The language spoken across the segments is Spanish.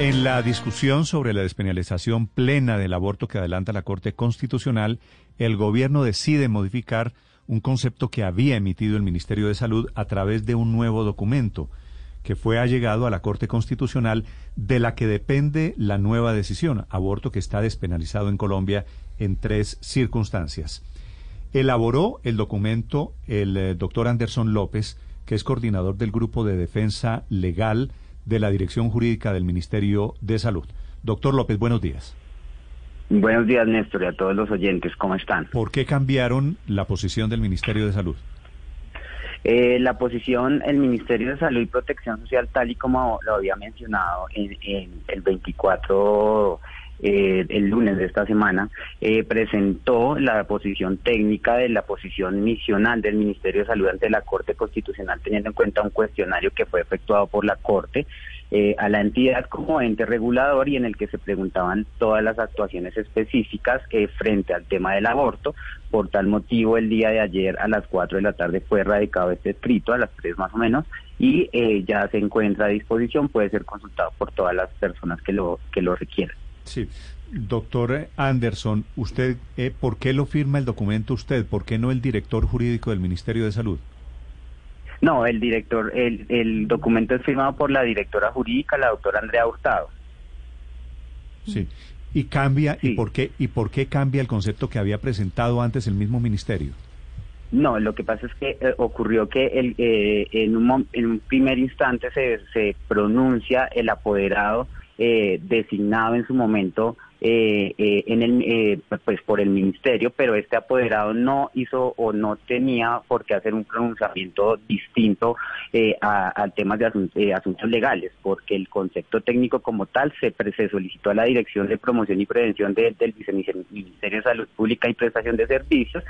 En la discusión sobre la despenalización plena del aborto que adelanta la Corte Constitucional, el gobierno decide modificar un concepto que había emitido el Ministerio de Salud a través de un nuevo documento que fue allegado a la Corte Constitucional de la que depende la nueva decisión, aborto que está despenalizado en Colombia en tres circunstancias. Elaboró el documento el eh, doctor Anderson López, que es coordinador del Grupo de Defensa Legal de la Dirección Jurídica del Ministerio de Salud. Doctor López, buenos días. Buenos días, Néstor, y a todos los oyentes, ¿cómo están? ¿Por qué cambiaron la posición del Ministerio de Salud? Eh, la posición, el Ministerio de Salud y Protección Social, tal y como lo había mencionado en, el 24 eh, el lunes de esta semana, eh, presentó la posición técnica de la posición misional del Ministerio de Salud ante la Corte Constitucional, teniendo en cuenta un cuestionario que fue efectuado por la Corte eh, a la entidad como ente regulador y en el que se preguntaban todas las actuaciones específicas frente al tema del aborto. Por tal motivo, el día de ayer a las 4 de la tarde fue radicado este escrito, a las 3 más o menos, y ya se encuentra a disposición, puede ser consultado por todas las personas que lo, que lo requieran. Sí. Doctor Anderson, ¿usted eh, por qué lo firma el documento usted? ¿Por qué no el director jurídico del Ministerio de Salud? No, el director, el, el documento es firmado por la directora jurídica, la doctora Andrea Hurtado. Sí. ¿Y cambia? ¿Y por qué y por qué cambia el concepto que había presentado antes el mismo ministerio? No, lo que pasa es que eh, ocurrió que el, eh, en, un, en un primer instante se, se pronuncia el apoderado eh, designado en su momento eh, eh, en el, eh, pues por el ministerio, pero este apoderado no hizo o no tenía por qué hacer un pronunciamiento distinto al tema de asuntos legales, porque el concepto técnico como tal se, se solicitó a la Dirección de Promoción y Prevención del Viceministerio de Salud Pública y Prestación de Servicios,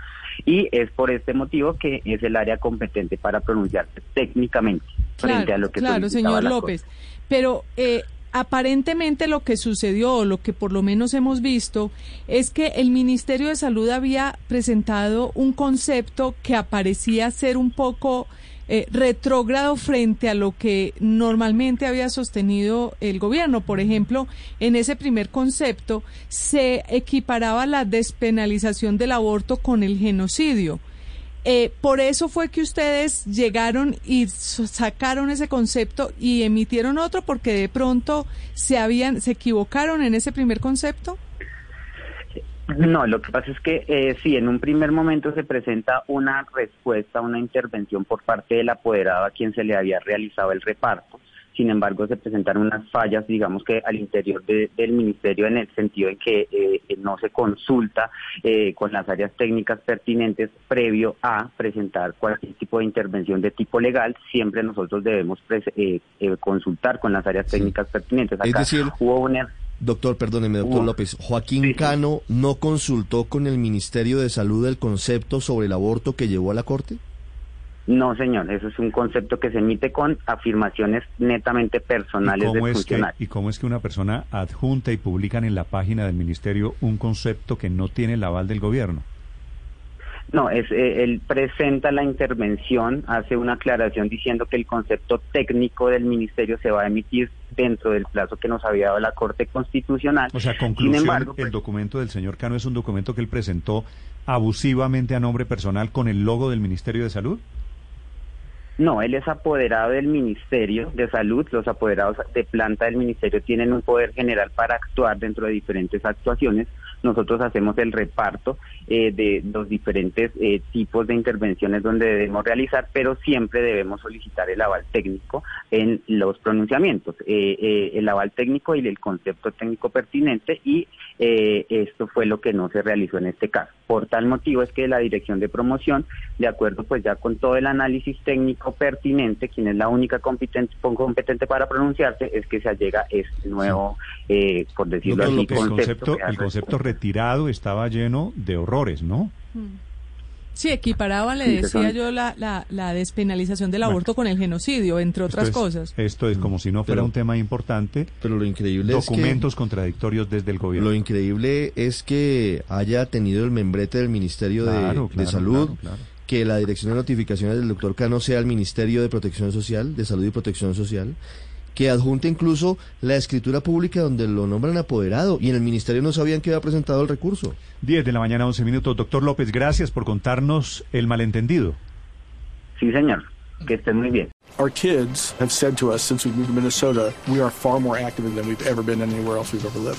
y es por este motivo que es el área competente para pronunciarse técnicamente frente a lo que Claro, señor López, pero eh, aparentemente lo que sucedió, o lo que por lo menos hemos visto, es que el Ministerio de Salud había presentado un concepto que aparecía ser un poco eh, retrógrado frente a lo que normalmente había sostenido el gobierno. Por ejemplo, en ese primer concepto se equiparaba la despenalización del aborto con el genocidio. Eh, por eso fue que ustedes llegaron y sacaron ese concepto y emitieron otro porque de pronto se habían se equivocaron en ese primer concepto. No, lo que pasa es que eh, sí, en un primer momento se presenta una respuesta, una intervención por parte del apoderado a quien se le había realizado el reparto sin embargo se presentaron unas fallas, digamos que al interior del ministerio en el sentido en que eh, no se consulta eh, con las áreas técnicas pertinentes previo a presentar cualquier tipo de intervención de tipo legal, siempre nosotros debemos eh, consultar con las áreas técnicas pertinentes. Acá es decir, hubo una... Doctor, perdóneme, doctor López, Joaquín Cano no consultó con el Ministerio de Salud el concepto sobre el aborto que llevó a la Corte? No, señor, eso es un concepto que se emite con afirmaciones netamente personales ¿Y cómo, ¿Y cómo es que una persona adjunta y publican en la página del ministerio un concepto que no tiene el aval del gobierno? No, es, eh, él presenta la intervención, hace una aclaración diciendo que el concepto técnico del ministerio se va a emitir dentro del plazo que nos había dado la Corte Constitucional. O sea, conclusión, el pues documento del señor Cano es un documento que él presentó abusivamente a nombre personal con el logo del Ministerio de Salud. No, él es apoderado del Ministerio de Salud. Los apoderados de planta del Ministerio tienen un poder general para actuar dentro de diferentes actuaciones. Nosotros hacemos el reparto eh, de los diferentes eh, tipos de intervenciones donde debemos realizar, pero siempre debemos solicitar el aval técnico en los pronunciamientos, eh, el aval técnico y el concepto técnico pertinente y esto fue lo que no se realizó en este caso. Por tal motivo es que la Dirección de Promoción, de acuerdo pues ya con todo el análisis técnico, pertinente, quien es la única competente, competente para pronunciarse, es que se allega este nuevo, eh, por decirlo Doctor así, López, el concepto. concepto, que el concepto retirado estaba lleno de horrores, ¿no? Sí, equiparaban, le decía yo, la, la, la despenalización del Bueno. aborto con el genocidio, entre otras Esto es- cosas. Esto es como si no fuera Pero- un tema importante. Pero lo increíble es que... Documentos contradictorios desde el gobierno. Lo increíble es que haya tenido el membrete del Ministerio de- Claro, de, claro, Salud, claro, claro. que la dirección de notificaciones del doctor Cano sea el Ministerio de Protección Social, de Salud y Protección Social, que adjunte incluso la escritura pública donde lo nombran apoderado y en el Ministerio no sabían que había presentado el recurso. 10 de la mañana, 11 minutos. Doctor López, gracias por contarnos el malentendido. Sí, señor. Que estén muy bien. Our kids have said to us since we moved to Minnesota, we are far more active than we've ever been anywhere else we've ever lived.